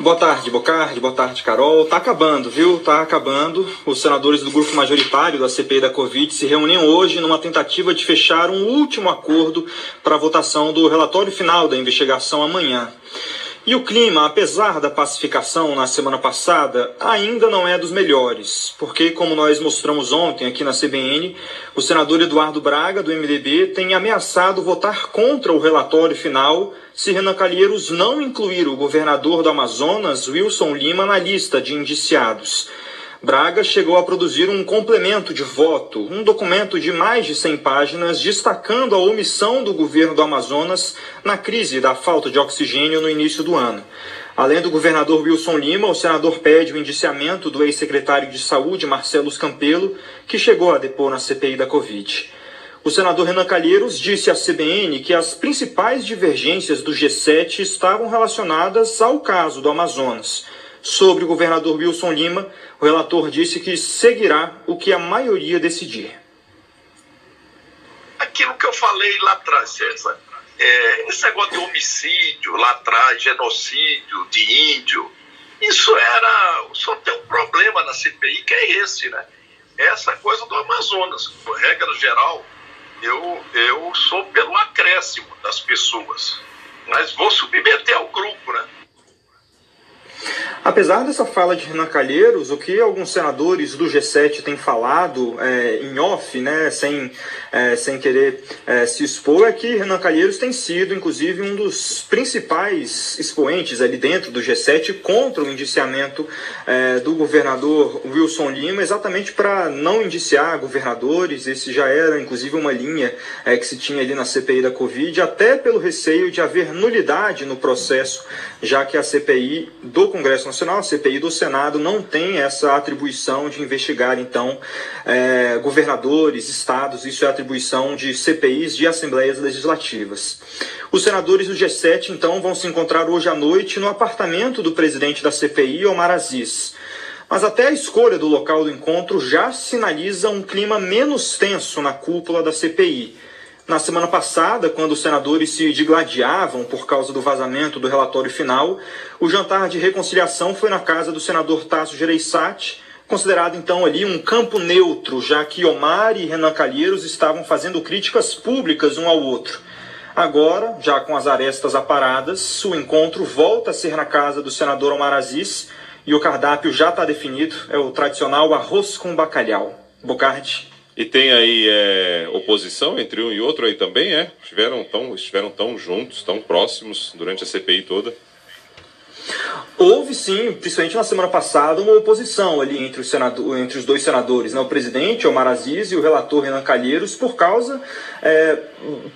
Boa tarde, Bocardi, boa tarde, Carol. Tá acabando, viu? Tá acabando. Os senadores do grupo majoritário da CPI da Covid se reúnem hoje numa tentativa de fechar um último acordo para a votação do relatório final da investigação amanhã. E o clima, apesar da pacificação na semana passada, ainda não é dos melhores, porque, como nós mostramos ontem aqui na CBN, o senador Eduardo Braga, do MDB, tem ameaçado votar contra o relatório final se Renan Calheiros não incluir o governador do Amazonas, Wilson Lima, na lista de indiciados. Braga chegou a produzir um complemento de voto, um documento de mais de 100 páginas destacando a omissão do governo do Amazonas na crise da falta de oxigênio no início do ano. Além do governador Wilson Lima, o senador pede o indiciamento do ex-secretário de Saúde, Marcelo Campelo, que chegou a depor na CPI da Covid. O senador Renan Calheiros disse à CBN que as principais divergências do G7 estavam relacionadas ao caso do Amazonas. Sobre o governador Wilson Lima, o relator disse que seguirá o que a maioria decidir. Aquilo que eu falei lá atrás, César, é, esse negócio de homicídio lá atrás, genocídio de índio, isso era. Só tem um problema na CPI que é esse, né? Essa coisa do Amazonas. Por regra geral, eu, eu sou pelo acréscimo das pessoas. Mas vou submeter ao grupo, né? Apesar dessa fala de Renan Calheiros, o que alguns senadores do G7 têm falado é, em off, né, sem, é, sem querer é, se expor, é que Renan Calheiros tem sido, inclusive, um dos principais expoentes ali dentro do G7 contra o indiciamento é, do governador Wilson Lima, exatamente para não indiciar governadores. Esse já era, inclusive, uma linha é, que se tinha ali na CPI da Covid, até pelo receio de haver nulidade no processo, já que a CPI do Congresso Nacional, a CPI do Senado, não tem essa atribuição de investigar, então, é, governadores, estados, isso é atribuição de CPIs de Assembleias Legislativas. Os senadores do G7, então, vão se encontrar hoje à noite no apartamento do presidente da CPI, Omar Aziz. Mas até a escolha do local do encontro já sinaliza um clima menos tenso na cúpula da CPI. Na semana passada, quando os senadores se digladiavam por causa do vazamento do relatório final, o jantar de reconciliação foi na casa do senador Tasso Gereissati, considerado então ali um campo neutro, já que Omar e Renan Calheiros estavam fazendo críticas públicas um ao outro. Agora, já com as arestas aparadas, o encontro volta a ser na casa do senador Omar Aziz e o cardápio já está definido, é o tradicional arroz com bacalhau. Bocardi. E tem aí é, oposição entre um e outro aí também, é? Estiveram tão, estiveram tão juntos, tão próximos durante a CPI toda? Houve sim, principalmente na semana passada, uma oposição ali entre os, senador, entre os dois senadores, né? o presidente Omar Aziz e o relator Renan Calheiros, por causa é,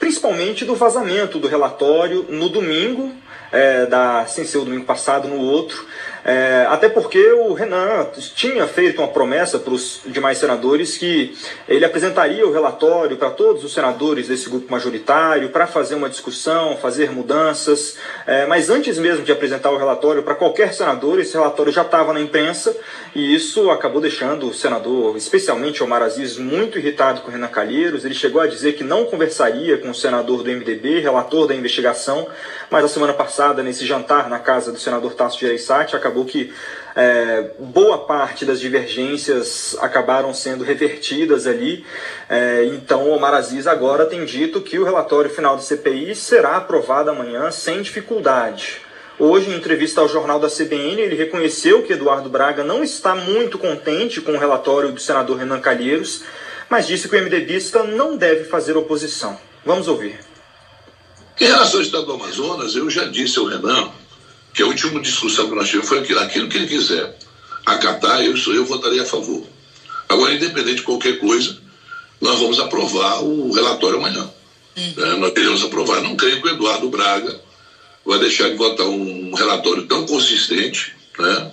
principalmente do vazamento do relatório no domingo, é, da, sem ser o domingo passado, no outro, é, até porque o Renan tinha feito uma promessa para os demais senadores que ele apresentaria o relatório para todos os senadores desse grupo majoritário para fazer uma discussão, fazer mudanças. É, mas antes mesmo de apresentar o relatório para qualquer senador, esse relatório já estava na imprensa e isso acabou deixando o senador, especialmente Omar Aziz, muito irritado com o Renan Calheiros. Ele chegou a dizer que não conversaria com o senador do MDB, relator da investigação, mas a semana passada, nesse jantar na casa do senador Tasso Gereissati, acabou acabou que é, boa parte das divergências acabaram sendo revertidas ali. É, então, Omar Aziz agora tem dito que o relatório final do CPI será aprovado amanhã sem dificuldade. Hoje, em entrevista ao jornal da CBN, ele reconheceu que Eduardo Braga não está muito contente com o relatório do senador Renan Calheiros, mas disse que o MDBista não deve fazer oposição. Vamos ouvir. Em relação ao Estado do Amazonas, eu já disse ao Renan que a última discussão que nós tivemos foi aquilo, aquilo que ele quiser acatar, eu, eu votarei a favor. Agora, independente de qualquer coisa, nós vamos aprovar o relatório amanhã. Hum. É, nós queremos aprovar. Não creio que o Eduardo Braga vai deixar de votar um relatório tão consistente, né?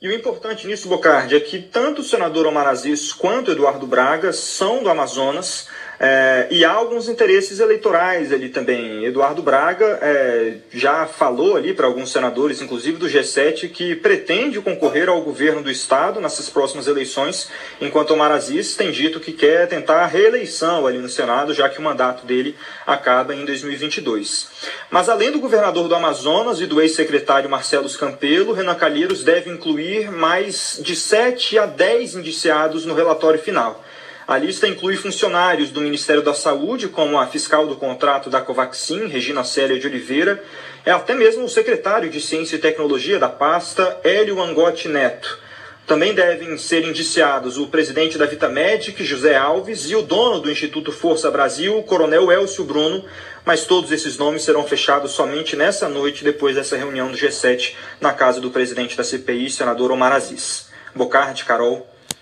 E o importante nisso, Bocardi, é que tanto o senador Omar Aziz quanto o Eduardo Braga são do Amazonas É, e há alguns interesses eleitorais ali também. Eduardo Braga é, já falou ali para alguns senadores, inclusive do G7, que pretende concorrer ao governo do Estado nessas próximas eleições, enquanto o Marazis tem dito que quer tentar a reeleição ali no Senado, já que o mandato dele acaba em 2022. Mas além do governador do Amazonas e do ex-secretário Marcelo Campelo, Renan Calheiros deve incluir mais de 7 a 10 indiciados no relatório final. A lista inclui funcionários do Ministério da Saúde, como a fiscal do contrato da Covaxin, Regina Célia de Oliveira, é até mesmo o secretário de Ciência e Tecnologia da pasta, Hélio Angotti Neto. Também devem ser indiciados o presidente da Vitamedic, José Alves, e o dono do Instituto Força Brasil, coronel Elcio Bruno, mas todos esses nomes serão fechados somente nessa noite, depois dessa reunião do G7 na casa do presidente da CPI, senador Omar Aziz. Bocardi, Carol.